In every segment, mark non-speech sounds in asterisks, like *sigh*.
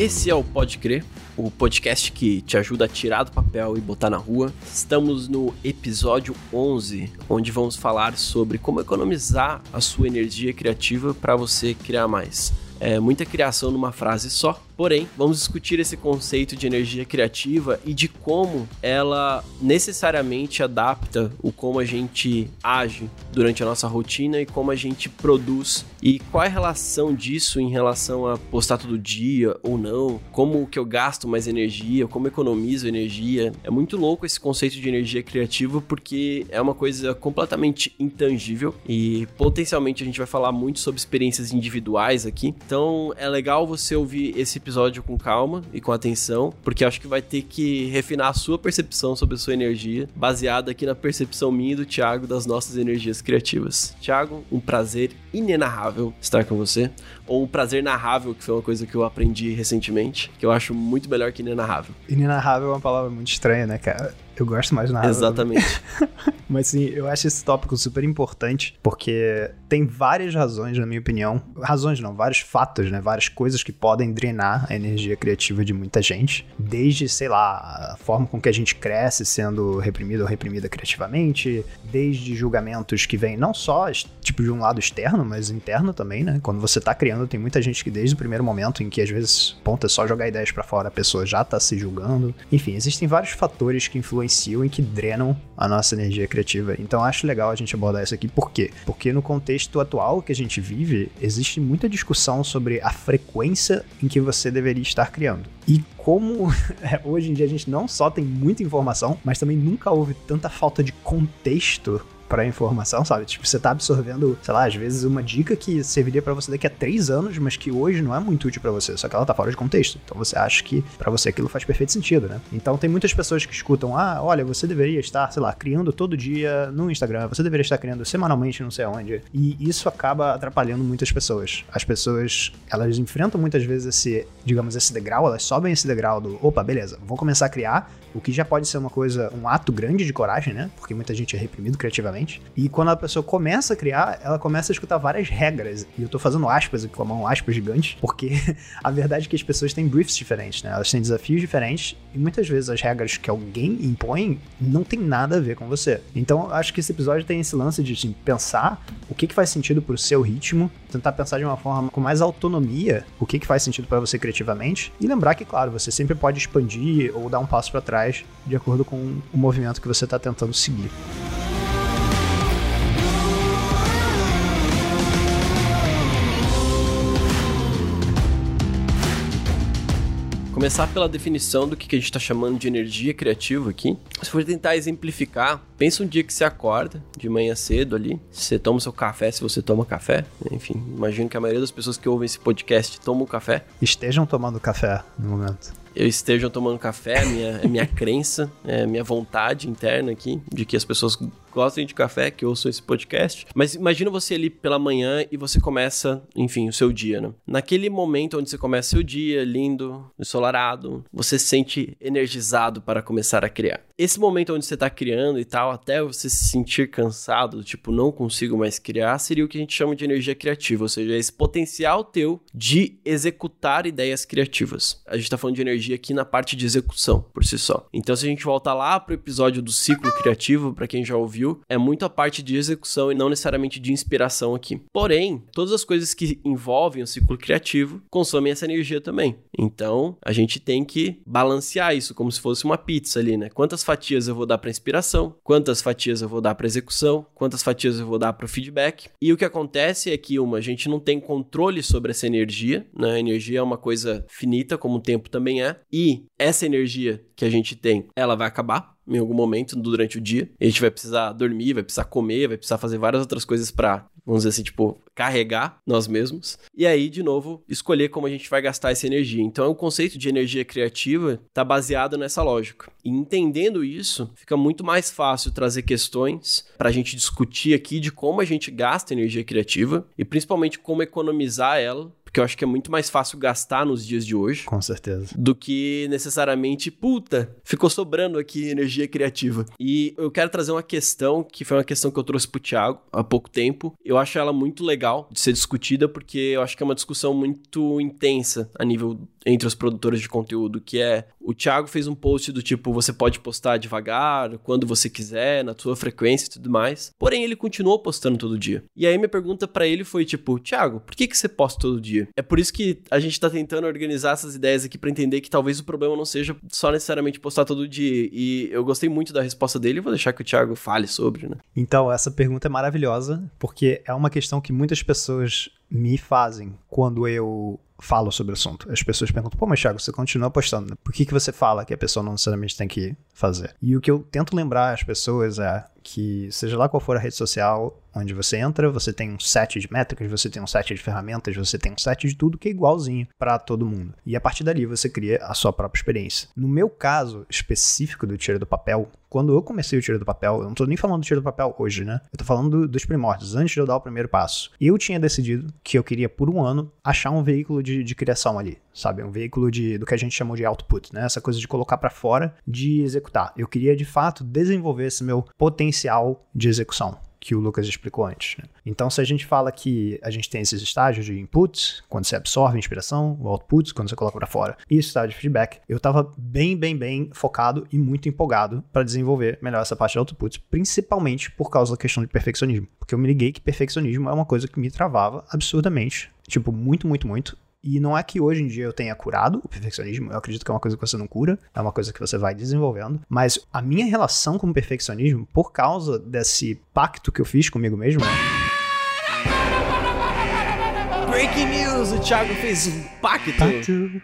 Esse é o Pode Crer, o podcast que te ajuda a tirar do papel e botar na rua. Estamos no episódio 11, onde vamos falar sobre como economizar a sua energia criativa para você criar mais. É muita criação numa frase só, Porém, vamos discutir esse conceito de energia criativa e de como ela necessariamente adapta o como a gente age durante a nossa rotina e como a gente produz e qual é a relação disso em relação a postar todo dia ou não, como que eu gasto mais energia, como economizo energia. É muito louco esse conceito de energia criativa porque é uma coisa completamente intangível e potencialmente a gente vai falar muito sobre experiências individuais aqui. Então é legal você ouvir esse episódio episódio com calma e com atenção, porque acho que vai ter que refinar a sua percepção sobre a sua energia, baseada aqui na percepção minha e do Thiago das nossas energias criativas. Thiago, um prazer inenarrável estar com você, ou um prazer narrável, que foi uma coisa que eu aprendi recentemente, que eu acho muito melhor que inenarrável. Inenarrável é uma palavra muito estranha, né, cara? Eu gosto mais narrável. Exatamente. *laughs* Mas sim, eu acho esse tópico super importante, porque tem várias razões, na minha opinião. Razões não, vários fatos, né? Várias coisas que podem drenar a energia criativa de muita gente. Desde, sei lá, a forma com que a gente cresce sendo reprimido ou reprimida criativamente, desde julgamentos que vêm não só, tipo, de um lado externo, mas interno também, né? Quando você tá criando, tem muita gente que desde o primeiro momento em que às vezes, ponta, é só jogar ideias para fora, a pessoa já tá se julgando. Enfim, existem vários fatores que influenciam e que drenam a nossa energia criativa criativa. Então acho legal a gente abordar isso aqui. Por quê? Porque no contexto atual que a gente vive, existe muita discussão sobre a frequência em que você deveria estar criando. E como *laughs* é, hoje em dia a gente não só tem muita informação, mas também nunca houve tanta falta de contexto para informação, sabe? Tipo, você tá absorvendo, sei lá, às vezes uma dica que serviria para você daqui a três anos, mas que hoje não é muito útil para você, só que ela tá fora de contexto. Então você acha que para você aquilo faz perfeito sentido, né? Então tem muitas pessoas que escutam, ah, olha, você deveria estar, sei lá, criando todo dia no Instagram, você deveria estar criando semanalmente não sei aonde. E isso acaba atrapalhando muitas pessoas. As pessoas, elas enfrentam muitas vezes esse, digamos, esse degrau, elas sobem esse degrau do, opa, beleza, vou começar a criar, o que já pode ser uma coisa, um ato grande de coragem, né? Porque muita gente é reprimido criativamente e quando a pessoa começa a criar, ela começa a escutar várias regras. E eu tô fazendo aspas aqui com a mão, aspas gigantes, porque *laughs* a verdade é que as pessoas têm briefs diferentes, né? Elas têm desafios diferentes e muitas vezes as regras que alguém impõe não tem nada a ver com você. Então, eu acho que esse episódio tem esse lance de assim, pensar o que, que faz sentido pro seu ritmo, tentar pensar de uma forma com mais autonomia o que, que faz sentido para você criativamente e lembrar que, claro, você sempre pode expandir ou dar um passo para trás de acordo com o movimento que você está tentando seguir. Começar pela definição do que a gente está chamando de energia criativa aqui. Se for tentar exemplificar, pensa um dia que você acorda de manhã cedo ali, você toma seu café, se você toma café, enfim, imagino que a maioria das pessoas que ouvem esse podcast tomam café. Estejam tomando café no momento eu esteja tomando café, é minha, é minha crença, é minha vontade interna aqui de que as pessoas gostem de café, que ouçam esse podcast. Mas imagina você ali pela manhã e você começa, enfim, o seu dia, né? Naquele momento onde você começa seu dia, lindo, ensolarado, você se sente energizado para começar a criar. Esse momento onde você está criando e tal, até você se sentir cansado, tipo, não consigo mais criar, seria o que a gente chama de energia criativa, ou seja, esse potencial teu de executar ideias criativas. A gente está falando de energia aqui na parte de execução por si só. Então, se a gente voltar lá pro episódio do ciclo criativo, para quem já ouviu, é muito a parte de execução e não necessariamente de inspiração aqui. Porém, todas as coisas que envolvem o ciclo criativo consomem essa energia também. Então, a gente tem que balancear isso como se fosse uma pizza ali, né? Quantas fatias eu vou dar para inspiração? Quantas fatias eu vou dar para execução? Quantas fatias eu vou dar para feedback? E o que acontece é que uma, a gente não tem controle sobre essa energia, né? A energia é uma coisa finita, como o tempo também é e essa energia que a gente tem, ela vai acabar em algum momento durante o dia. A gente vai precisar dormir, vai precisar comer, vai precisar fazer várias outras coisas para, vamos dizer assim, tipo, carregar nós mesmos. E aí, de novo, escolher como a gente vai gastar essa energia. Então, o conceito de energia criativa está baseado nessa lógica. E entendendo isso, fica muito mais fácil trazer questões para a gente discutir aqui de como a gente gasta energia criativa e principalmente como economizar ela porque eu acho que é muito mais fácil gastar nos dias de hoje. Com certeza. Do que necessariamente, puta, ficou sobrando aqui energia criativa. E eu quero trazer uma questão que foi uma questão que eu trouxe pro Thiago há pouco tempo. Eu acho ela muito legal de ser discutida, porque eu acho que é uma discussão muito intensa a nível entre os produtores de conteúdo, que é o Thiago fez um post do tipo, você pode postar devagar, quando você quiser, na sua frequência e tudo mais. Porém, ele continuou postando todo dia. E aí minha pergunta para ele foi tipo, Thiago, por que que você posta todo dia? É por isso que a gente tá tentando organizar essas ideias aqui para entender que talvez o problema não seja só necessariamente postar todo dia. E eu gostei muito da resposta dele vou deixar que o Thiago fale sobre, né? Então, essa pergunta é maravilhosa, porque é uma questão que muitas pessoas me fazem quando eu falo sobre o assunto. As pessoas perguntam, pô, mas Thiago, você continua postando, né? por que, que você fala que a pessoa não necessariamente tem que fazer? E o que eu tento lembrar às pessoas é que, seja lá qual for a rede social onde você entra, você tem um set de métricas, você tem um set de ferramentas, você tem um set de tudo que é igualzinho para todo mundo. E a partir dali você cria a sua própria experiência. No meu caso específico do Tira do Papel, quando eu comecei o Tira do Papel, eu não tô nem falando do Tira do Papel hoje, né? Eu tô falando do, dos primórdios, antes de eu dar o primeiro passo. Eu tinha decidido que eu queria, por um ano, achar um veículo de, de criação ali, sabe? Um veículo de, do que a gente chamou de output, né? Essa coisa de colocar para fora, de executar. Eu queria, de fato, desenvolver esse meu potencial de execução que o Lucas explicou antes. Né? Então, se a gente fala que a gente tem esses estágios de input, quando você absorve a inspiração, o output, quando você coloca para fora, e o estágio de feedback, eu estava bem, bem, bem focado e muito empolgado para desenvolver melhor essa parte de output, principalmente por causa da questão de perfeccionismo. Porque eu me liguei que perfeccionismo é uma coisa que me travava absurdamente. Tipo, muito, muito, muito. E não é que hoje em dia eu tenha curado o perfeccionismo, eu acredito que é uma coisa que você não cura, é uma coisa que você vai desenvolvendo. Mas a minha relação com o perfeccionismo, por causa desse pacto que eu fiz comigo mesmo. Breaking news! O Thiago fez um pacto. pacto.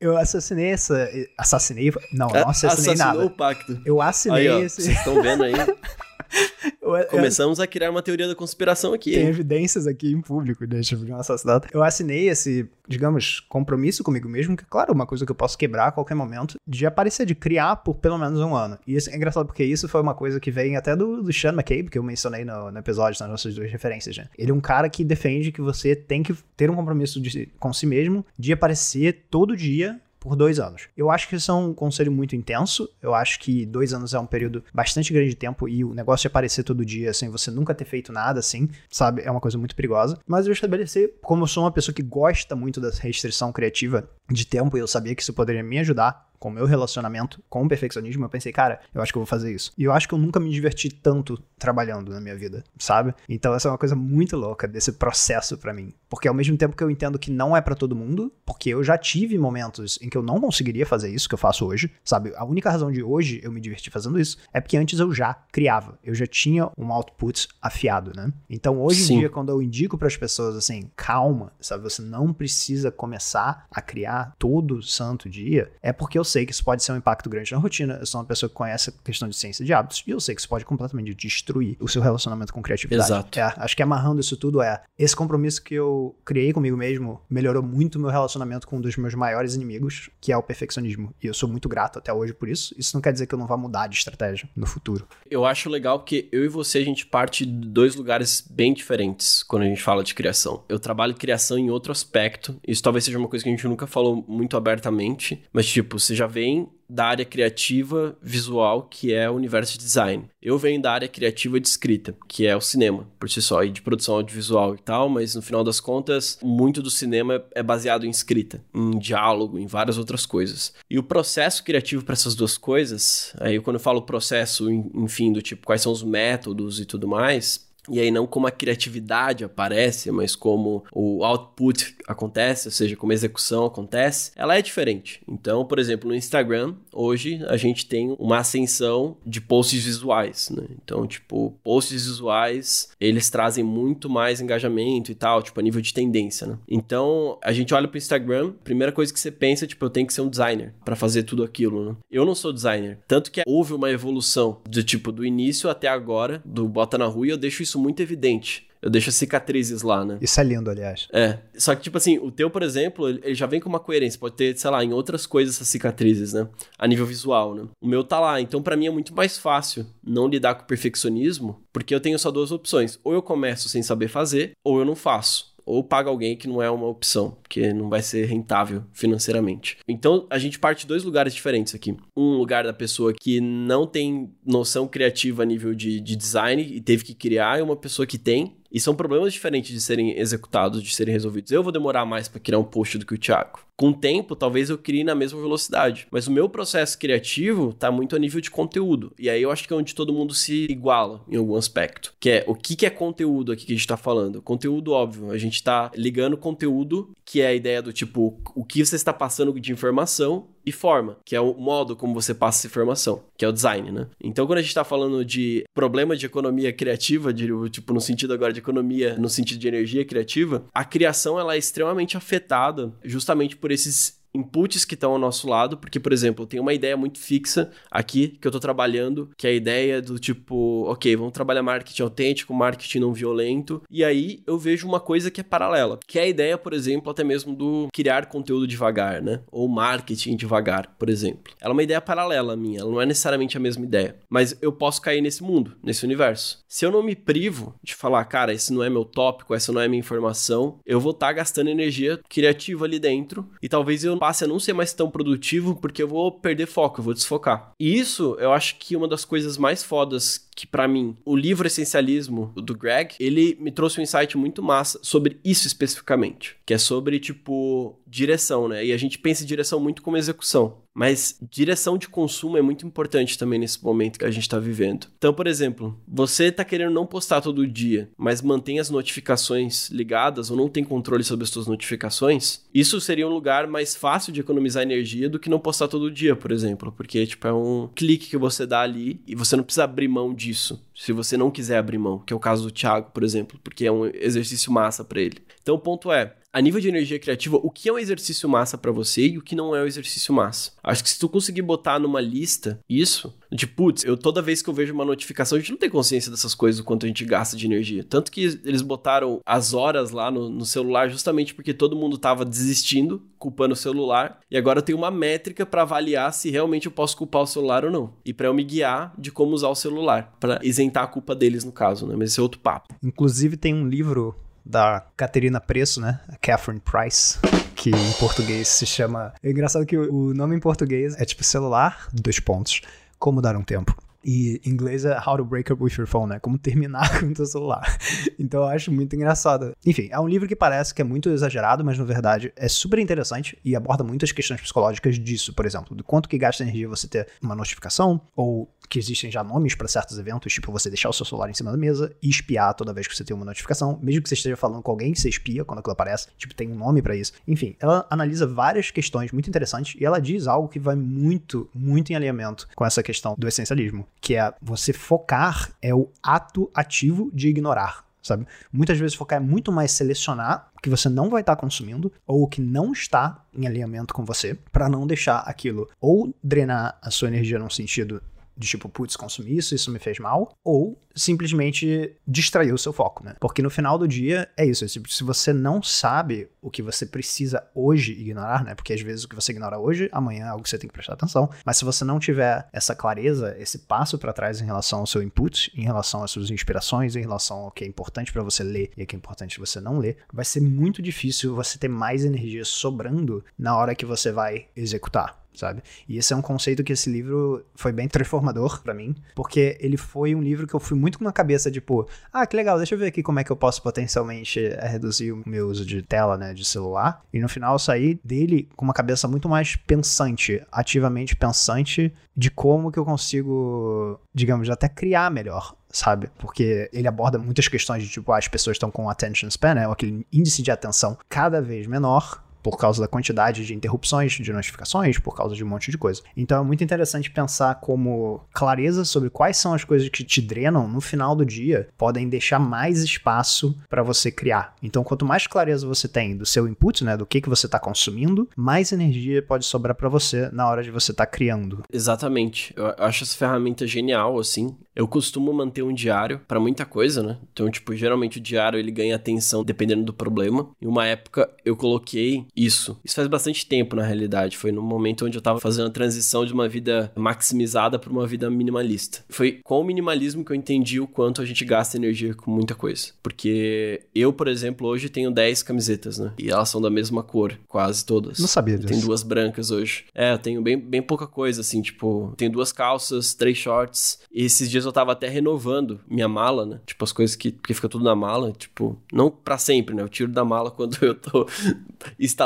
Eu assassinei essa. Assassinei. Não, não assassinei Assassinou nada. o pacto. Eu assinei Aí, ó, esse. vocês estão vendo aí? *laughs* Começamos a criar uma teoria da conspiração aqui. Tem hein? evidências aqui em público, né, tipo, de um assassinato. Eu assinei esse, digamos, compromisso comigo mesmo, que, claro, é uma coisa que eu posso quebrar a qualquer momento, de aparecer, de criar por pelo menos um ano. E isso é engraçado porque isso foi uma coisa que vem até do, do Sean McCabe, que eu mencionei no, no episódio, nas nossas duas referências, né? Ele é um cara que defende que você tem que ter um compromisso de- com si mesmo, de aparecer todo dia por dois anos. Eu acho que isso é um conselho muito intenso. Eu acho que dois anos é um período bastante grande de tempo e o negócio de aparecer todo dia sem você nunca ter feito nada assim, sabe, é uma coisa muito perigosa. Mas eu estabeleci, como eu sou uma pessoa que gosta muito da restrição criativa de tempo e eu sabia que isso poderia me ajudar com o meu relacionamento com o perfeccionismo, eu pensei, cara, eu acho que eu vou fazer isso. E eu acho que eu nunca me diverti tanto trabalhando na minha vida, sabe? Então essa é uma coisa muito louca desse processo pra mim. Porque ao mesmo tempo que eu entendo que não é pra todo mundo, porque eu já tive momentos em que eu não conseguiria fazer isso que eu faço hoje, sabe? A única razão de hoje eu me divertir fazendo isso é porque antes eu já criava, eu já tinha um output afiado, né? Então hoje Sim. em dia quando eu indico pras pessoas assim, calma, sabe? Você não precisa começar a criar todo santo dia, é porque eu sei que isso pode ser um impacto grande na rotina. Eu sou uma pessoa que conhece a questão de ciência de hábitos e eu sei que isso pode completamente destruir o seu relacionamento com criatividade. Exato. É, acho que amarrando isso tudo é esse compromisso que eu criei comigo mesmo melhorou muito o meu relacionamento com um dos meus maiores inimigos, que é o perfeccionismo. E eu sou muito grato até hoje por isso. Isso não quer dizer que eu não vá mudar de estratégia no futuro. Eu acho legal porque eu e você, a gente parte de dois lugares bem diferentes quando a gente fala de criação. Eu trabalho criação em outro aspecto. Isso talvez seja uma coisa que a gente nunca falou muito abertamente. Mas, tipo, você já vem da área criativa visual, que é o universo de design. Eu venho da área criativa de escrita, que é o cinema, por si só, e de produção audiovisual e tal, mas no final das contas, muito do cinema é baseado em escrita, em diálogo, em várias outras coisas. E o processo criativo para essas duas coisas, aí quando eu falo processo, en- enfim, do tipo quais são os métodos e tudo mais, e aí não como a criatividade aparece, mas como o output acontece, ou seja, como a execução acontece, ela é diferente. Então, por exemplo, no Instagram, hoje a gente tem uma ascensão de posts visuais, né? Então, tipo, posts visuais, eles trazem muito mais engajamento e tal, tipo, a nível de tendência, né? Então, a gente olha pro Instagram, primeira coisa que você pensa, tipo, eu tenho que ser um designer para fazer tudo aquilo, né? Eu não sou designer. Tanto que houve uma evolução do tipo do início até agora, do bota na rua, e eu deixo isso muito evidente. Eu deixo as cicatrizes lá, né? Isso é lindo, aliás. É. Só que, tipo assim, o teu, por exemplo, ele já vem com uma coerência. Pode ter, sei lá, em outras coisas essas cicatrizes, né? A nível visual, né? O meu tá lá. Então, pra mim é muito mais fácil não lidar com o perfeccionismo, porque eu tenho só duas opções. Ou eu começo sem saber fazer, ou eu não faço. Ou paga alguém que não é uma opção, porque não vai ser rentável financeiramente. Então a gente parte de dois lugares diferentes aqui. Um lugar da pessoa que não tem noção criativa a nível de, de design e teve que criar, e uma pessoa que tem e são problemas diferentes de serem executados, de serem resolvidos. Eu vou demorar mais para criar um post do que o Thiago. Com o tempo, talvez eu crie na mesma velocidade. Mas o meu processo criativo tá muito a nível de conteúdo. E aí eu acho que é onde todo mundo se iguala em algum aspecto. Que é o que, que é conteúdo aqui que a gente tá falando? Conteúdo, óbvio. A gente tá ligando conteúdo, que é a ideia do tipo, o que você está passando de informação e forma, que é o modo como você passa essa informação, que é o design, né? Então, quando a gente está falando de problema de economia criativa, de, tipo, no sentido agora de economia, no sentido de energia criativa, a criação ela é extremamente afetada justamente por esses inputs que estão ao nosso lado, porque, por exemplo, eu tenho uma ideia muito fixa aqui que eu estou trabalhando, que é a ideia do tipo, ok, vamos trabalhar marketing autêntico, marketing não violento, e aí eu vejo uma coisa que é paralela, que é a ideia, por exemplo, até mesmo do criar conteúdo devagar, né? Ou marketing devagar, por exemplo. Ela é uma ideia paralela à minha, ela não é necessariamente a mesma ideia, mas eu posso cair nesse mundo, nesse universo. Se eu não me privo de falar, cara, esse não é meu tópico, essa não é minha informação, eu vou estar tá gastando energia criativa ali dentro e talvez eu passe a não ser mais tão produtivo porque eu vou perder foco, eu vou desfocar. E isso eu acho que uma das coisas mais fodas que para mim, o livro Essencialismo do Greg, ele me trouxe um insight muito massa sobre isso especificamente, que é sobre tipo direção, né? E a gente pensa em direção muito como execução, mas direção de consumo é muito importante também nesse momento que a gente está vivendo. Então, por exemplo, você está querendo não postar todo dia, mas mantém as notificações ligadas ou não tem controle sobre as suas notificações, isso seria um lugar mais fácil de economizar energia do que não postar todo dia, por exemplo, porque tipo é um clique que você dá ali e você não precisa abrir mão disso, se você não quiser abrir mão, que é o caso do Thiago, por exemplo, porque é um exercício massa para ele. Então o ponto é, a nível de energia criativa, o que é um exercício massa para você e o que não é um exercício massa. Acho que se tu conseguir botar numa lista isso, de putz, eu toda vez que eu vejo uma notificação, a gente não tem consciência dessas coisas, o quanto a gente gasta de energia. Tanto que eles botaram as horas lá no, no celular justamente porque todo mundo tava desistindo, culpando o celular, e agora tenho uma métrica para avaliar se realmente eu posso culpar o celular ou não. E para eu me guiar de como usar o celular, para isentar a culpa deles no caso, né? Mas esse é outro papo. Inclusive tem um livro da Caterina Preço, né? A Catherine Price. Que em português se chama. É engraçado que o nome em português é tipo celular, dois pontos. Como dar um tempo. E em inglês é How to Break Up With Your Phone, né? Como terminar *laughs* com o teu celular. Então eu acho muito engraçado. Enfim, é um livro que parece que é muito exagerado, mas na verdade é super interessante e aborda muitas questões psicológicas disso, por exemplo, do quanto que gasta energia você ter uma notificação, ou que existem já nomes para certos eventos, tipo você deixar o seu celular em cima da mesa e espiar toda vez que você tem uma notificação, mesmo que você esteja falando com alguém você espia quando aquilo aparece, tipo, tem um nome para isso. Enfim, ela analisa várias questões muito interessantes e ela diz algo que vai muito, muito em alinhamento com essa questão do essencialismo, que é você focar é o ato ativo de ignorar. Sabe? Muitas vezes focar é muito mais selecionar o que você não vai estar consumindo ou o que não está em alinhamento com você, para não deixar aquilo ou drenar a sua energia num sentido de tipo, putz, consumi isso, isso me fez mal, ou simplesmente distrair o seu foco, né? Porque no final do dia é isso, se você não sabe o que você precisa hoje ignorar, né? Porque às vezes o que você ignora hoje, amanhã é algo que você tem que prestar atenção, mas se você não tiver essa clareza, esse passo para trás em relação ao seu input, em relação às suas inspirações, em relação ao que é importante para você ler e o que é importante você não ler, vai ser muito difícil você ter mais energia sobrando na hora que você vai executar sabe? E esse é um conceito que esse livro foi bem transformador para mim, porque ele foi um livro que eu fui muito com uma cabeça de, pô, ah, que legal, deixa eu ver aqui como é que eu posso potencialmente eh, reduzir o meu uso de tela, né, de celular. E no final eu saí dele com uma cabeça muito mais pensante, ativamente pensante de como que eu consigo, digamos, até criar melhor sabe? Porque ele aborda muitas questões de tipo, ah, as pessoas estão com attention span, né? Aquele índice de atenção cada vez menor por causa da quantidade de interrupções de notificações, por causa de um monte de coisa. Então é muito interessante pensar como clareza sobre quais são as coisas que te drenam no final do dia podem deixar mais espaço para você criar. Então quanto mais clareza você tem do seu input, né, do que que você está consumindo, mais energia pode sobrar para você na hora de você estar tá criando. Exatamente. Eu acho essa ferramenta genial assim. Eu costumo manter um diário para muita coisa, né? Então, tipo, geralmente o diário ele ganha atenção dependendo do problema. Em uma época eu coloquei Isso. Isso faz bastante tempo, na realidade. Foi no momento onde eu tava fazendo a transição de uma vida maximizada para uma vida minimalista. Foi com o minimalismo que eu entendi o quanto a gente gasta energia com muita coisa. Porque eu, por exemplo, hoje tenho 10 camisetas, né? E elas são da mesma cor, quase todas. Não sabia disso. Tem duas brancas hoje. É, eu tenho bem, bem pouca coisa, assim, tipo, tenho duas calças, três shorts. E esses dias eu tava até renovando minha mala, né? Tipo, as coisas que. Porque fica tudo na mala, tipo, não para sempre, né? Eu tiro da mala *laughs* quando eu tô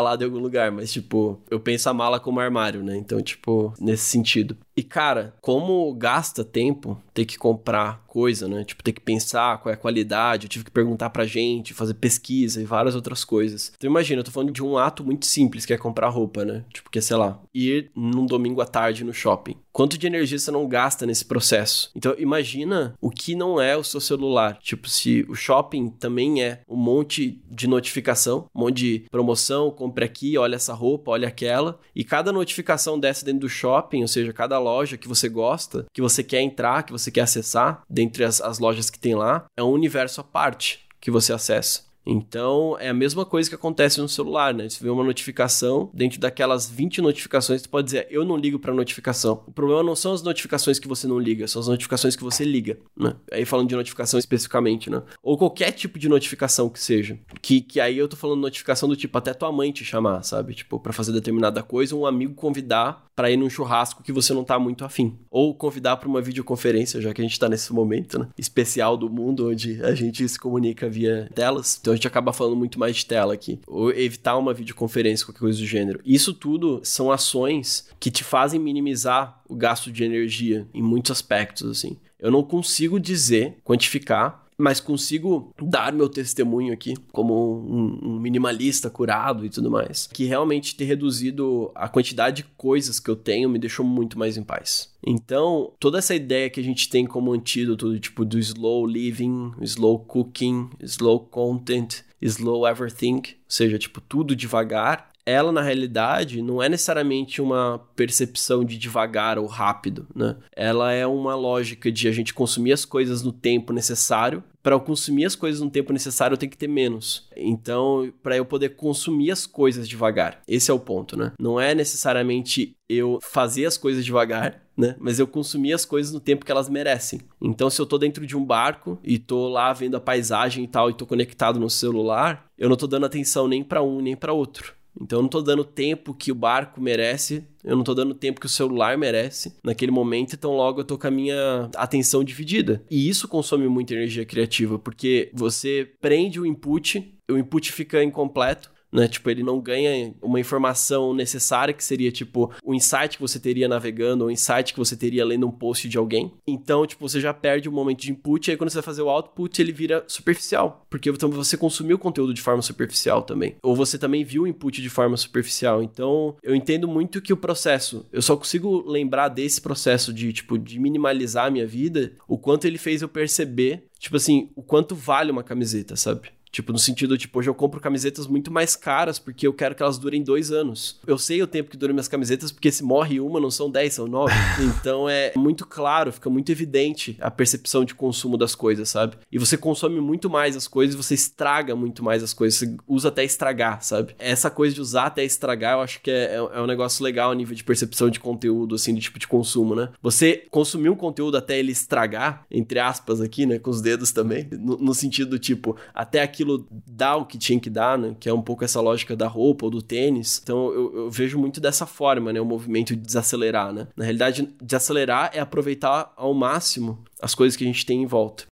instalado em algum lugar, mas, tipo, eu penso a mala como armário, né? Então, tipo, nesse sentido. E, cara, como gasta tempo ter que comprar coisa, né? Tipo, ter que pensar qual é a qualidade, eu tive que perguntar pra gente, fazer pesquisa e várias outras coisas. Então, imagina, eu tô falando de um ato muito simples, que é comprar roupa, né? Tipo, que é, sei lá, ir num domingo à tarde no shopping. Quanto de energia você não gasta nesse processo? Então, imagina o que não é o seu celular. Tipo, se o shopping também é um monte de notificação, um monte de promoção, compre aqui, olha essa roupa, olha aquela, e cada notificação dessa dentro do shopping, ou seja, cada loja que você gosta, que você quer entrar, que você quer acessar, dentre as, as lojas que tem lá, é um universo à parte que você acessa. Então, é a mesma coisa que acontece no celular, né? Você vê uma notificação, dentro daquelas 20 notificações, você pode dizer, eu não ligo para notificação. O problema não são as notificações que você não liga, são as notificações que você liga, né? Aí falando de notificação especificamente, né? Ou qualquer tipo de notificação que seja. Que, que aí eu tô falando notificação do tipo, até tua mãe te chamar, sabe? Tipo, para fazer determinada coisa, um amigo convidar para ir num churrasco que você não tá muito afim. Ou convidar para uma videoconferência, já que a gente tá nesse momento, né? Especial do mundo, onde a gente se comunica via telas. Então a gente acaba falando muito mais de tela aqui. Ou evitar uma videoconferência, qualquer coisa do gênero. Isso tudo são ações que te fazem minimizar o gasto de energia em muitos aspectos, assim. Eu não consigo dizer, quantificar, mas consigo dar meu testemunho aqui como um, um, minimalista curado e tudo mais. Que realmente ter reduzido a quantidade de coisas que eu tenho me deixou muito mais em paz. Então, toda essa ideia que a gente tem como antídoto, tipo, do slow living, slow cooking, slow content, slow everything, ou seja, tipo, tudo devagar, ela na realidade não é necessariamente uma percepção de devagar ou rápido, né? Ela é uma lógica de a gente consumir as coisas no tempo necessário. Para eu consumir as coisas no tempo necessário, eu tenho que ter menos. Então, para eu poder consumir as coisas devagar, esse é o ponto, né? Não é necessariamente eu fazer as coisas devagar, né? Mas eu consumir as coisas no tempo que elas merecem. Então, se eu tô dentro de um barco e tô lá vendo a paisagem e tal e tô conectado no celular, eu não tô dando atenção nem para um nem para outro. Então eu não estou dando tempo que o barco merece, eu não estou dando tempo que o celular merece naquele momento, então logo eu tô com a minha atenção dividida. E isso consome muita energia criativa, porque você prende o input, o input fica incompleto, né? Tipo, ele não ganha uma informação necessária que seria tipo o insight que você teria navegando, ou o insight que você teria lendo um post de alguém. Então, tipo, você já perde o momento de input, e aí quando você vai fazer o output, ele vira superficial, porque então, você consumiu o conteúdo de forma superficial também. Ou você também viu o input de forma superficial. Então, eu entendo muito que o processo, eu só consigo lembrar desse processo de, tipo, de minimalizar a minha vida, o quanto ele fez eu perceber, tipo assim, o quanto vale uma camiseta, sabe? Tipo, no sentido, tipo, hoje eu compro camisetas muito mais caras porque eu quero que elas durem dois anos. Eu sei o tempo que duram minhas camisetas porque se morre uma, não são dez, são nove. *laughs* então é muito claro, fica muito evidente a percepção de consumo das coisas, sabe? E você consome muito mais as coisas, você estraga muito mais as coisas, você usa até estragar, sabe? Essa coisa de usar até estragar, eu acho que é, é, é um negócio legal a nível de percepção de conteúdo, assim, de tipo de consumo, né? Você consumir um conteúdo até ele estragar, entre aspas aqui, né, com os dedos também, no, no sentido, tipo, até aqui aquilo dá o que tinha que dar, né? Que é um pouco essa lógica da roupa ou do tênis. Então eu, eu vejo muito dessa forma, né? O movimento de desacelerar, né? Na realidade, desacelerar é aproveitar ao máximo as coisas que a gente tem em volta.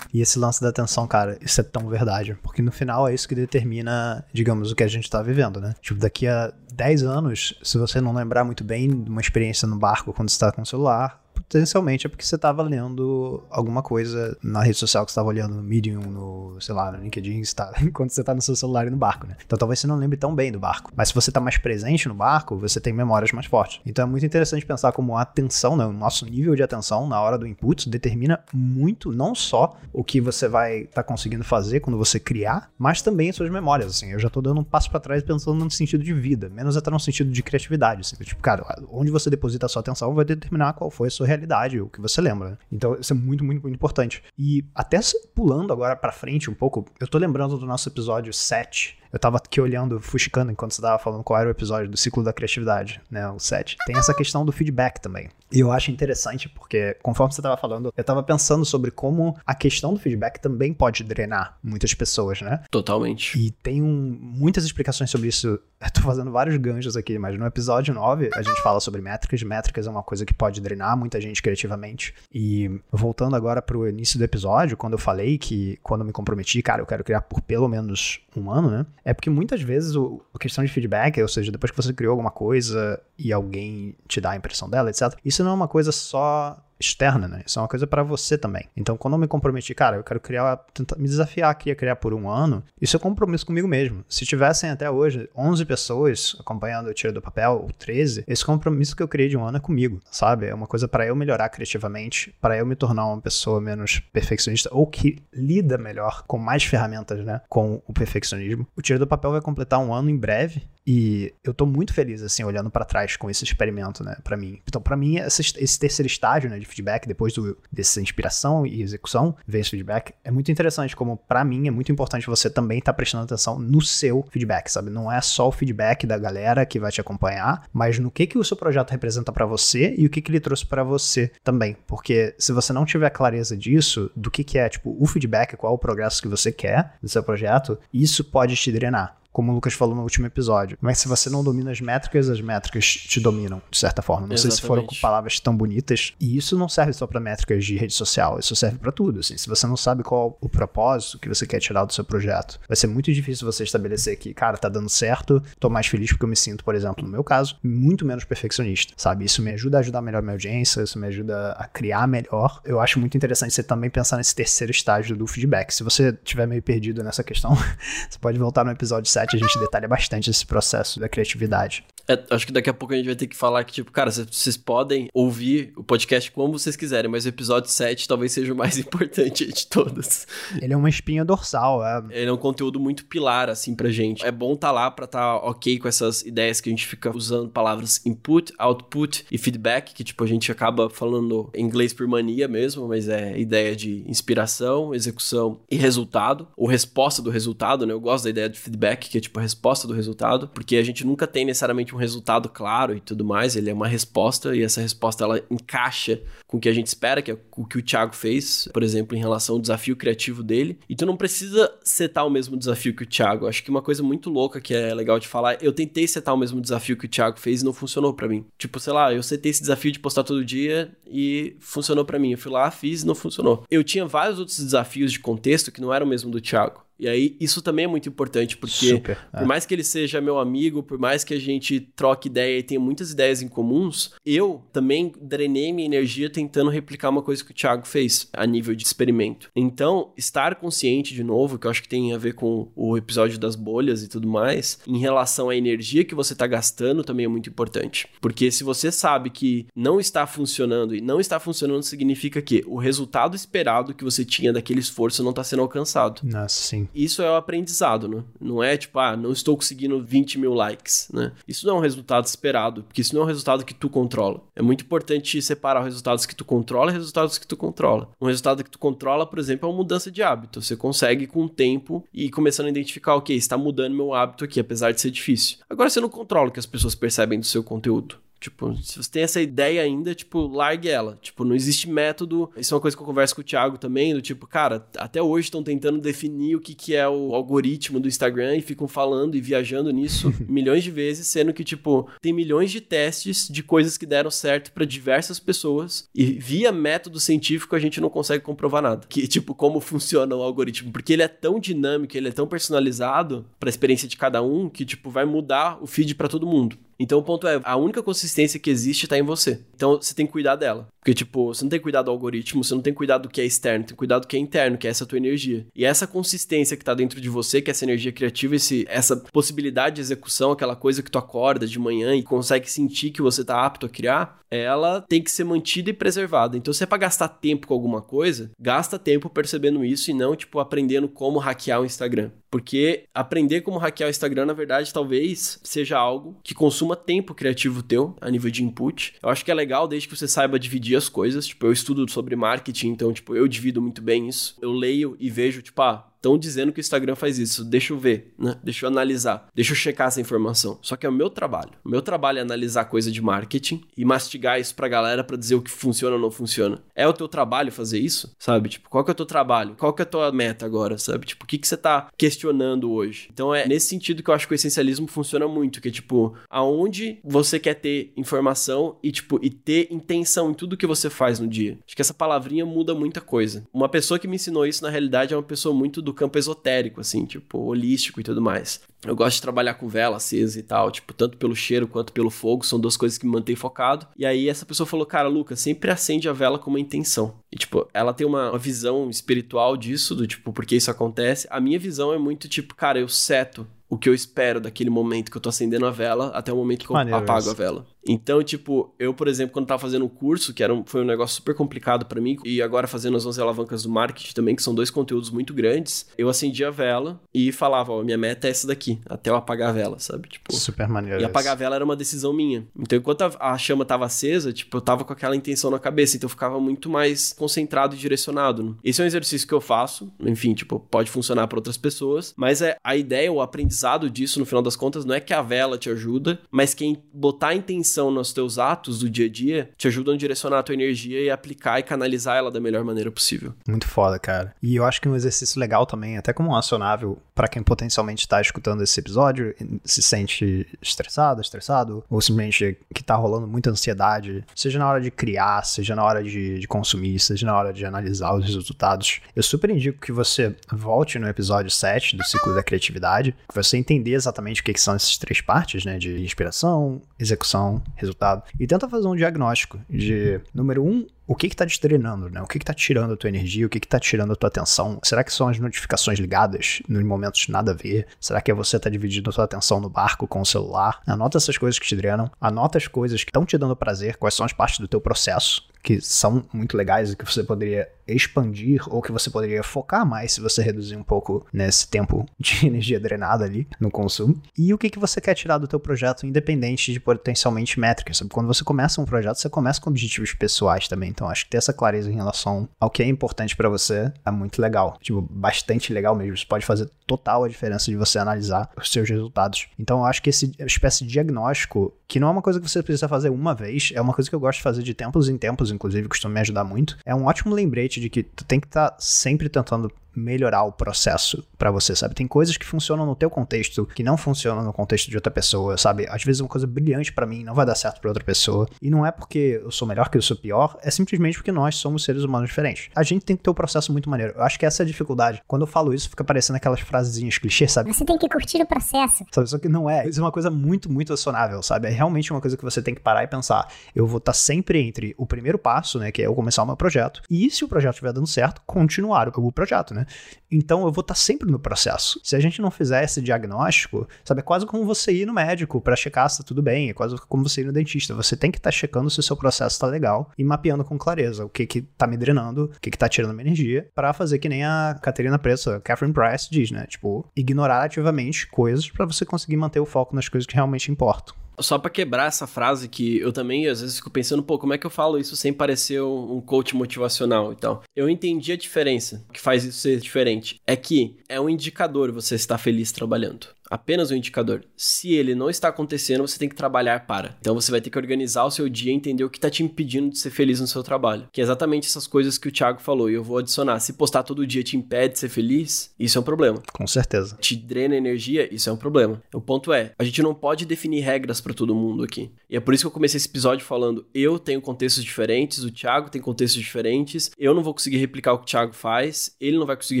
E esse lance da atenção, cara, isso é tão verdade. Porque no final é isso que determina, digamos, o que a gente tá vivendo, né? Tipo, daqui a 10 anos, se você não lembrar muito bem de uma experiência no barco quando você tá com o celular, potencialmente é porque você tava lendo alguma coisa na rede social que você tava olhando no Medium, no, sei lá, no LinkedIn, está, *laughs* enquanto você tá no seu celular e no barco, né? Então talvez você não lembre tão bem do barco. Mas se você tá mais presente no barco, você tem memórias mais fortes. Então é muito interessante pensar como a atenção, né? O nosso nível de atenção na hora do input determina muito, não só o que você vai estar tá conseguindo fazer quando você criar, mas também suas memórias, assim. Eu já tô dando um passo para trás pensando no sentido de vida, menos até no sentido de criatividade, assim. Tipo, cara, onde você deposita a sua atenção vai determinar qual foi a sua realidade, o que você lembra. Né? Então, isso é muito, muito, muito importante. E até pulando agora para frente um pouco, eu tô lembrando do nosso episódio 7, eu tava aqui olhando, fuxicando enquanto você tava falando qual era o episódio do ciclo da criatividade, né? O 7. Tem essa questão do feedback também. E eu acho interessante porque, conforme você tava falando, eu tava pensando sobre como a questão do feedback também pode drenar muitas pessoas, né? Totalmente. E tem um, muitas explicações sobre isso. *laughs* Eu tô fazendo vários ganchos aqui, mas no episódio 9 a gente fala sobre métricas. Métricas é uma coisa que pode drenar muita gente criativamente. E voltando agora pro início do episódio, quando eu falei que quando eu me comprometi, cara, eu quero criar por pelo menos um ano, né? É porque muitas vezes o, a questão de feedback, ou seja, depois que você criou alguma coisa e alguém te dá a impressão dela, etc., isso não é uma coisa só externa, né? Isso é uma coisa para você também. Então, quando eu me comprometi, cara, eu quero criar, tentar me desafiar aqui a criar por um ano, isso é compromisso comigo mesmo. Se tivessem até hoje 11 pessoas acompanhando o Tira do Papel, ou 13, esse compromisso que eu criei de um ano é comigo, sabe? É uma coisa para eu melhorar criativamente, para eu me tornar uma pessoa menos perfeccionista ou que lida melhor com mais ferramentas, né? Com o perfeccionismo. O Tira do Papel vai completar um ano em breve e eu tô muito feliz, assim, olhando para trás com esse experimento, né, para mim. Então, para mim, esse, terceiro estágio, né, de feedback, depois do, dessa inspiração e execução, vem esse feedback, é muito interessante, como para mim é muito importante você também estar tá prestando atenção no seu feedback, sabe? Não é só o feedback da galera que vai te acompanhar, mas no que que o seu projeto representa para você e o que que ele trouxe para você também. Porque se você não tiver clareza disso, do que que é, tipo, o feedback, qual o progresso que você quer do seu projeto, isso pode te drenar como o Lucas falou no último episódio. Mas se você não domina as métricas, as métricas te dominam, de certa forma. Não Exatamente. sei se foram com palavras tão bonitas. E isso não serve só para métricas de rede social, isso serve para tudo. Assim. Se você não sabe qual o propósito que você quer tirar do seu projeto, vai ser muito difícil você estabelecer que, cara, tá dando certo, tô mais feliz porque eu me sinto, por exemplo, no meu caso, muito menos perfeccionista, sabe? Isso me ajuda a ajudar melhor minha audiência, isso me ajuda a criar melhor. Eu acho muito interessante você também pensar nesse terceiro estágio do feedback. Se você tiver meio perdido nessa questão, *laughs* você pode voltar no episódio 7 a gente detalha bastante esse processo da criatividade. É, acho que daqui a pouco a gente vai ter que falar que, tipo, cara, vocês podem ouvir o podcast como vocês quiserem, mas o episódio 7 talvez seja o mais *laughs* importante de todos. Ele é uma espinha dorsal, é. Ele é um conteúdo muito pilar, assim, pra gente. É bom estar tá lá pra estar tá ok com essas ideias que a gente fica usando palavras input, output e feedback, que, tipo, a gente acaba falando em inglês por mania mesmo, mas é ideia de inspiração, execução e resultado, ou resposta do resultado, né? Eu gosto da ideia de feedback, que é, tipo, a resposta do resultado, porque a gente nunca tem necessariamente um resultado claro e tudo mais, ele é uma resposta e essa resposta ela encaixa com o que a gente espera, que é o que o Thiago fez, por exemplo, em relação ao desafio criativo dele. E tu não precisa setar o mesmo desafio que o Thiago. Acho que uma coisa muito louca que é legal de falar, eu tentei setar o mesmo desafio que o Thiago fez e não funcionou para mim. Tipo, sei lá, eu setei esse desafio de postar todo dia e funcionou para mim. Eu fui lá, fiz e não funcionou. Eu tinha vários outros desafios de contexto que não eram o mesmo do Thiago. E aí, isso também é muito importante, porque Super, é. por mais que ele seja meu amigo, por mais que a gente troque ideia e tenha muitas ideias em comuns, eu também drenei minha energia tentando replicar uma coisa que o Thiago fez a nível de experimento. Então, estar consciente de novo, que eu acho que tem a ver com o episódio das bolhas e tudo mais, em relação à energia que você está gastando também é muito importante. Porque se você sabe que não está funcionando e não está funcionando significa que o resultado esperado que você tinha daquele esforço não está sendo alcançado. Nossa, sim. Isso é o aprendizado, né? Não é tipo, ah, não estou conseguindo 20 mil likes, né? Isso não é um resultado esperado, porque isso não é um resultado que tu controla. É muito importante separar resultados que tu controla e resultados que tu controla. Um resultado que tu controla, por exemplo, é uma mudança de hábito. Você consegue com o tempo e começando a identificar, ok, está mudando meu hábito aqui, apesar de ser difícil. Agora você não controla o que as pessoas percebem do seu conteúdo. Tipo, se você tem essa ideia ainda, tipo, largue ela. Tipo, não existe método. Isso é uma coisa que eu converso com o Thiago também, do tipo, cara, até hoje estão tentando definir o que, que é o algoritmo do Instagram e ficam falando e viajando nisso *laughs* milhões de vezes, sendo que, tipo, tem milhões de testes de coisas que deram certo para diversas pessoas e via método científico a gente não consegue comprovar nada. Que, tipo, como funciona o algoritmo. Porque ele é tão dinâmico, ele é tão personalizado para a experiência de cada um que, tipo, vai mudar o feed para todo mundo. Então o ponto é, a única consistência que existe está em você. Então você tem que cuidar dela. Porque, tipo, você não tem cuidado do algoritmo, você não tem cuidado do que é externo, tem cuidado do que é interno, que é essa tua energia. E essa consistência que tá dentro de você, que é essa energia criativa, esse, essa possibilidade de execução, aquela coisa que tu acorda de manhã e consegue sentir que você tá apto a criar, ela tem que ser mantida e preservada. Então, se é pra gastar tempo com alguma coisa, gasta tempo percebendo isso e não, tipo, aprendendo como hackear o Instagram. Porque aprender como hackear o Instagram, na verdade, talvez seja algo que consuma tempo criativo teu, a nível de input. Eu acho que é legal desde que você saiba dividir as coisas. Tipo, eu estudo sobre marketing, então, tipo, eu divido muito bem isso. Eu leio e vejo, tipo, ah, estão dizendo que o Instagram faz isso. Deixa eu ver, né? Deixa eu analisar. Deixa eu checar essa informação. Só que é o meu trabalho. O meu trabalho é analisar coisa de marketing e mastigar isso pra galera para dizer o que funciona ou não funciona. É o teu trabalho fazer isso? Sabe? Tipo, qual que é o teu trabalho? Qual que é a tua meta agora? Sabe? Tipo, o que que você tá questionando hoje? Então é nesse sentido que eu acho que o essencialismo funciona muito, que é tipo, aonde você quer ter informação e tipo, e ter intenção em tudo que você faz no dia. Acho que essa palavrinha muda muita coisa. Uma pessoa que me ensinou isso na realidade é uma pessoa muito do campo esotérico, assim, tipo, holístico e tudo mais. Eu gosto de trabalhar com vela acesa e tal, tipo, tanto pelo cheiro quanto pelo fogo, são duas coisas que me mantêm focado. E aí essa pessoa falou, cara, Lucas, sempre acende a vela com uma intenção. E, tipo, ela tem uma, uma visão espiritual disso, do tipo, por que isso acontece. A minha visão é muito, tipo, cara, eu seto o que eu espero daquele momento que eu tô acendendo a vela até o momento que, que eu apago isso. a vela. Então, tipo, eu, por exemplo, quando tava fazendo o curso, que era um, foi um negócio super complicado para mim, e agora fazendo as 11 alavancas do marketing também, que são dois conteúdos muito grandes, eu acendia a vela e falava, ó, minha meta é essa daqui, até eu apagar a vela, sabe? Tipo, super maneiro. E apagar a vela era uma decisão minha. Então, enquanto a, a, chama tava acesa, tipo, eu tava com aquela intenção na cabeça, então eu ficava muito mais concentrado e direcionado. Né? Esse é um exercício que eu faço, enfim, tipo, pode funcionar para outras pessoas, mas é a ideia, o aprendizado disso, no final das contas, não é que a vela te ajuda, mas quem botar intenção nos teus atos do dia a dia te ajudam a direcionar a tua energia e aplicar e canalizar ela da melhor maneira possível. Muito foda, cara. E eu acho que um exercício legal também, até como um acionável para quem potencialmente está escutando esse episódio, se sente estressado, estressado, ou simplesmente que tá rolando muita ansiedade, seja na hora de criar, seja na hora de, de consumir, seja na hora de analisar os resultados. Eu super indico que você volte no episódio 7 do ciclo da criatividade, que você entender exatamente o que, que são essas três partes, né? De inspiração, execução, resultado. E tenta fazer um diagnóstico de, número um, o que está te drenando, né? O que está tirando a tua energia, o que está tirando a tua atenção? Será que são as notificações ligadas nos momentos nada a ver? Será que é você tá dividindo a tua atenção no barco com o celular? Anota essas coisas que te drenam, anota as coisas que estão te dando prazer, quais são as partes do teu processo que são muito legais e que você poderia expandir ou que você poderia focar mais se você reduzir um pouco nesse tempo *laughs* de energia drenada ali no consumo. E o que, que você quer tirar do teu projeto independente de potencialmente métricas, sabe? Quando você começa um projeto, você começa com objetivos pessoais também. Então acho que ter essa clareza em relação ao que é importante para você é muito legal. Tipo, bastante legal mesmo. Isso pode fazer total a diferença de você analisar os seus resultados. Então acho que esse espécie de diagnóstico, que não é uma coisa que você precisa fazer uma vez, é uma coisa que eu gosto de fazer de tempos em tempos, inclusive, costuma me ajudar muito. É um ótimo lembrete de que tu tem que estar tá sempre tentando melhorar o processo para você, sabe? Tem coisas que funcionam no teu contexto que não funcionam no contexto de outra pessoa, sabe? Às vezes uma coisa brilhante para mim não vai dar certo para outra pessoa. E não é porque eu sou melhor que eu sou pior, é simplesmente porque nós somos seres humanos diferentes. A gente tem que ter um processo muito maneiro. Eu acho que essa é a dificuldade. Quando eu falo isso, fica parecendo aquelas frasezinhas clichê, sabe? Você tem que curtir o processo. Sabe? Só que não é. Isso é uma coisa muito, muito acionável, sabe? É realmente uma coisa que você tem que parar e pensar. Eu vou estar tá sempre entre o primeiro passo, né, que é eu começar o meu projeto, e se o projeto estiver dando certo, continuar o projeto, né? Então eu vou estar sempre no processo. Se a gente não fizer esse diagnóstico, sabe, é quase como você ir no médico para checar se tá tudo bem, é quase como você ir no dentista. Você tem que estar tá checando se o seu processo está legal e mapeando com clareza o que que tá me drenando, o que que tá tirando minha energia, para fazer que nem a Caterina Preço, a Catherine Price diz, né? Tipo, ignorar ativamente coisas para você conseguir manter o foco nas coisas que realmente importam. Só para quebrar essa frase que eu também às vezes fico pensando, pô, como é que eu falo isso sem parecer um coach motivacional e tal. Eu entendi a diferença que faz isso ser diferente. É que é um indicador você estar feliz trabalhando apenas um indicador. Se ele não está acontecendo, você tem que trabalhar para. Então você vai ter que organizar o seu dia e entender o que está te impedindo de ser feliz no seu trabalho. Que é exatamente essas coisas que o Thiago falou. E eu vou adicionar. Se postar todo dia te impede de ser feliz, isso é um problema. Com certeza. Te drena energia, isso é um problema. O ponto é, a gente não pode definir regras para todo mundo aqui. E é por isso que eu comecei esse episódio falando: eu tenho contextos diferentes, o Thiago tem contextos diferentes, eu não vou conseguir replicar o que o Thiago faz, ele não vai conseguir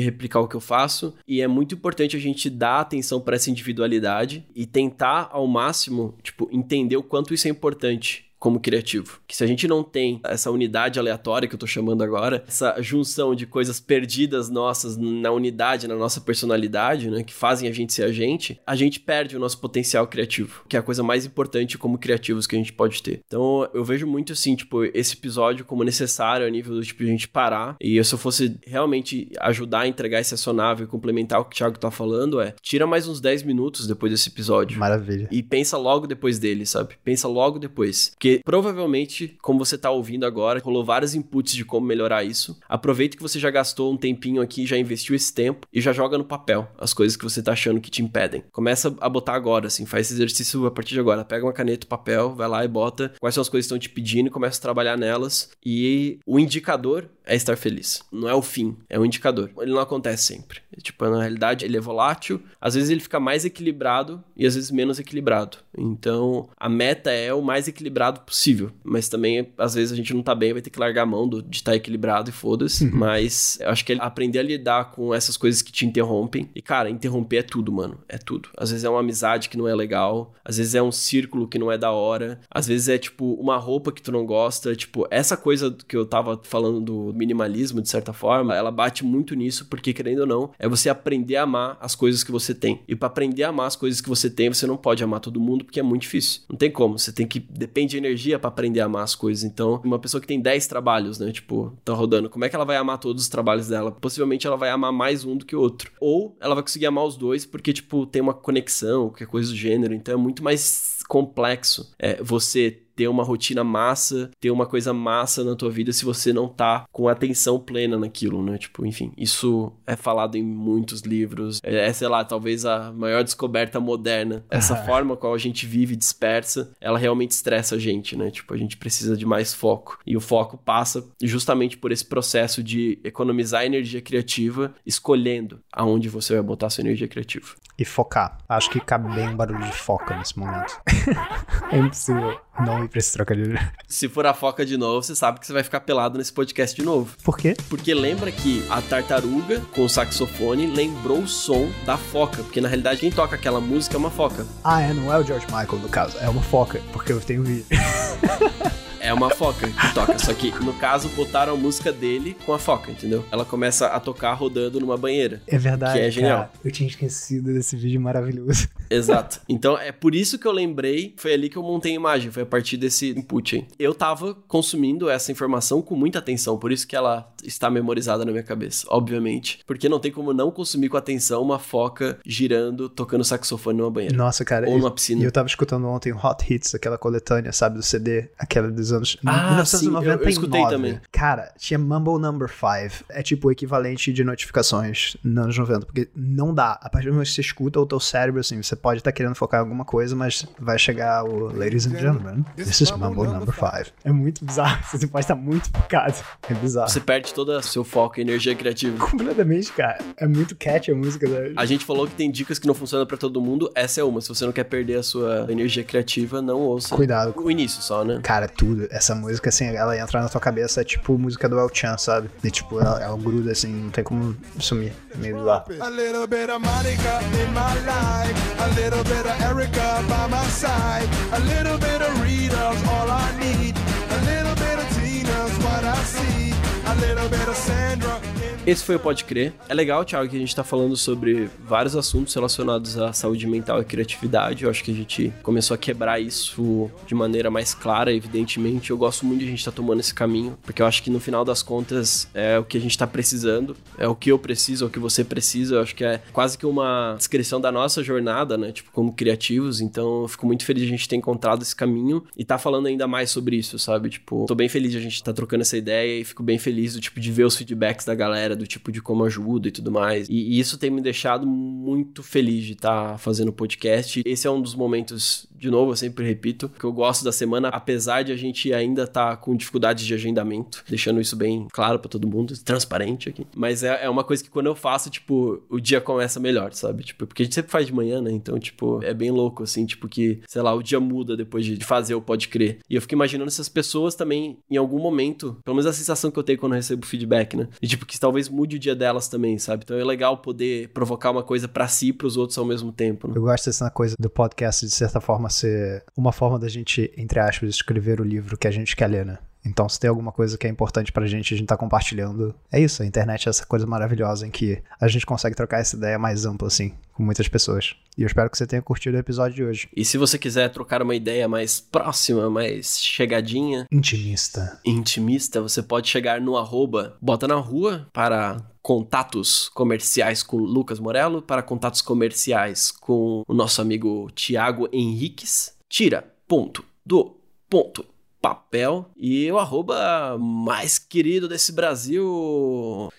replicar o que eu faço. E é muito importante a gente dar atenção para essa individualidade e tentar ao máximo, tipo, entender o quanto isso é importante como criativo. Que se a gente não tem essa unidade aleatória que eu tô chamando agora, essa junção de coisas perdidas nossas na unidade, na nossa personalidade, né, que fazem a gente ser a gente, a gente perde o nosso potencial criativo, que é a coisa mais importante como criativos que a gente pode ter. Então, eu vejo muito assim, tipo, esse episódio como necessário a nível do tipo a gente parar e se eu fosse realmente ajudar a entregar esse acionável e complementar o que o Thiago tá falando, é tira mais uns 10 minutos depois desse episódio. Maravilha. E pensa logo depois dele, sabe? Pensa logo depois. Porque provavelmente, como você tá ouvindo agora, rolou vários inputs de como melhorar isso. Aproveita que você já gastou um tempinho aqui, já investiu esse tempo e já joga no papel as coisas que você tá achando que te impedem. Começa a botar agora, assim, faz esse exercício a partir de agora. Pega uma caneta, papel, vai lá e bota quais são as coisas que estão te pedindo começa a trabalhar nelas. E o indicador é estar feliz. Não é o fim, é um indicador. Ele não acontece sempre. Tipo, na realidade, ele é volátil. Às vezes ele fica mais equilibrado e às vezes menos equilibrado. Então, a meta é o mais equilibrado possível. Mas também, às vezes, a gente não tá bem, vai ter que largar a mão do, de estar tá equilibrado e foda-se. Uhum. Mas eu acho que é aprender a lidar com essas coisas que te interrompem. E, cara, interromper é tudo, mano. É tudo. Às vezes é uma amizade que não é legal. Às vezes é um círculo que não é da hora. Às vezes é, tipo, uma roupa que tu não gosta. Tipo, essa coisa que eu tava falando do minimalismo, de certa forma, ela bate muito nisso, porque, querendo ou não, é você aprender a amar as coisas que você tem. E para aprender a amar as coisas que você tem, você não pode amar todo mundo, porque é muito difícil. Não tem como. Você tem que. Depende de energia para aprender a amar as coisas. Então, uma pessoa que tem 10 trabalhos, né? Tipo, tá rodando, como é que ela vai amar todos os trabalhos dela? Possivelmente ela vai amar mais um do que o outro. Ou ela vai conseguir amar os dois porque, tipo, tem uma conexão, qualquer coisa do gênero. Então é muito mais complexo é, você ter uma rotina massa, ter uma coisa massa na tua vida se você não tá com atenção plena naquilo, né? Tipo, enfim, isso é falado em muitos livros. É, é sei lá, talvez a maior descoberta moderna. Essa ah. forma qual a gente vive dispersa, ela realmente estressa a gente, né? Tipo, a gente precisa de mais foco. E o foco passa justamente por esse processo de economizar energia criativa, escolhendo aonde você vai botar sua energia criativa. E focar. Acho que cabe bem um barulho de foca nesse momento. *laughs* é impossível não pra esse trocadilho. Se for a foca de novo, você sabe que você vai ficar pelado nesse podcast de novo. Por quê? Porque lembra que a tartaruga com o saxofone lembrou o som da foca. Porque na realidade quem toca aquela música é uma foca. Ah, é? Não é o George Michael no caso. É uma foca, porque eu tenho vídeo. *laughs* É uma foca que toca, só que no caso botaram a música dele com a foca, entendeu? Ela começa a tocar rodando numa banheira. É verdade. Que é genial. Cara, eu tinha esquecido desse vídeo maravilhoso. *laughs* Exato. Então é por isso que eu lembrei, foi ali que eu montei a imagem, foi a partir desse input aí. Eu tava consumindo essa informação com muita atenção, por isso que ela está memorizada na minha cabeça, obviamente. Porque não tem como não consumir com atenção uma foca girando, tocando saxofone numa banheira. Nossa, cara. Ou numa piscina. E eu tava escutando ontem Hot Hits, aquela coletânea, sabe, do CD, aquela dos anos ah, 1999. Sim, eu, eu escutei também. Cara, tinha Mumble Number 5. É tipo o equivalente de notificações nos anos 90, porque não dá. A partir do momento que você escuta o teu cérebro, assim, você pode estar tá querendo focar em alguma coisa, mas vai chegar o Ladies and Gentlemen, this is Mumble Number 5. É muito bizarro. *laughs* Você pode estar muito focado. É bizarro. Você perde todo o seu foco e energia criativa. Completamente, cara. É muito catchy a música. Da... A gente falou que tem dicas que não funcionam para todo mundo. Essa é uma. Se você não quer perder a sua energia criativa, não ouça. Cuidado. O início só, né? Cara, tudo. Essa música, assim, ela entra na tua cabeça, é tipo música do El Chan, sabe? E tipo, ela, ela gruda assim, não tem como sumir. Meio lá. A little bit of Monica in my life. A little bit of Erica by my side. A little bit of Rita's all I need. A little bit of Tina's what I see. A little bit of Sandra. Esse foi o Pode Crer. É legal, Thiago, que a gente tá falando sobre vários assuntos relacionados à saúde mental e criatividade. Eu acho que a gente começou a quebrar isso de maneira mais clara, evidentemente. Eu gosto muito de a gente estar tá tomando esse caminho, porque eu acho que no final das contas é o que a gente tá precisando, é o que eu preciso, é o que você precisa. Eu acho que é quase que uma descrição da nossa jornada, né? Tipo, como criativos. Então, eu fico muito feliz de a gente ter encontrado esse caminho e tá falando ainda mais sobre isso, sabe? Tipo, tô bem feliz de a gente estar tá trocando essa ideia e fico bem feliz do tipo de ver os feedbacks da galera do tipo de como ajuda e tudo mais. E, e isso tem me deixado muito feliz de estar tá fazendo podcast. Esse é um dos momentos, de novo, eu sempre repito, que eu gosto da semana, apesar de a gente ainda estar tá com dificuldades de agendamento, deixando isso bem claro para todo mundo, transparente aqui. Mas é, é uma coisa que quando eu faço, tipo, o dia começa melhor, sabe? Tipo, porque a gente sempre faz de manhã, né? Então, tipo, é bem louco, assim, tipo, que, sei lá, o dia muda depois de fazer o Pode Crer. E eu fico imaginando se as pessoas também, em algum momento, pelo menos a sensação que eu tenho quando eu recebo feedback, né? E, tipo, que talvez mude o dia delas também, sabe? Então é legal poder provocar uma coisa para si e pros outros ao mesmo tempo. Né? Eu gosto dessa coisa do podcast, de certa forma, ser uma forma da gente, entre aspas, escrever o livro que a gente quer ler, né? Então, se tem alguma coisa que é importante pra gente, a gente tá compartilhando. É isso, a internet é essa coisa maravilhosa em que a gente consegue trocar essa ideia mais ampla, assim, com muitas pessoas. E eu espero que você tenha curtido o episódio de hoje. E se você quiser trocar uma ideia mais próxima, mais chegadinha, Intimista. intimista, você pode chegar no arroba Bota na Rua para contatos comerciais com Lucas Morello, para contatos comerciais com o nosso amigo Tiago Henriques. Tira ponto do ponto papel e o arroba mais querido desse Brasil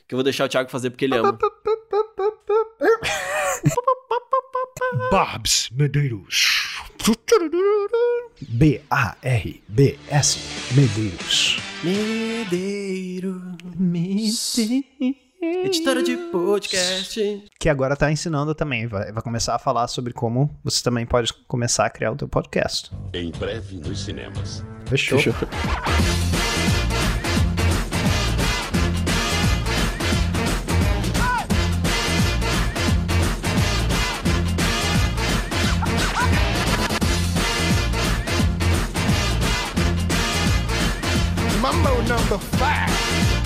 que eu vou deixar o Thiago fazer porque ele ama. Babs Medeiros. B-A-R-B-S Medeiros. Medeiro, editora de podcast. Que agora tá ensinando também, vai, vai começar a falar sobre como você também pode começar a criar o teu podcast. Em breve nos cinemas. Fechou? Fechou. Mambo number five.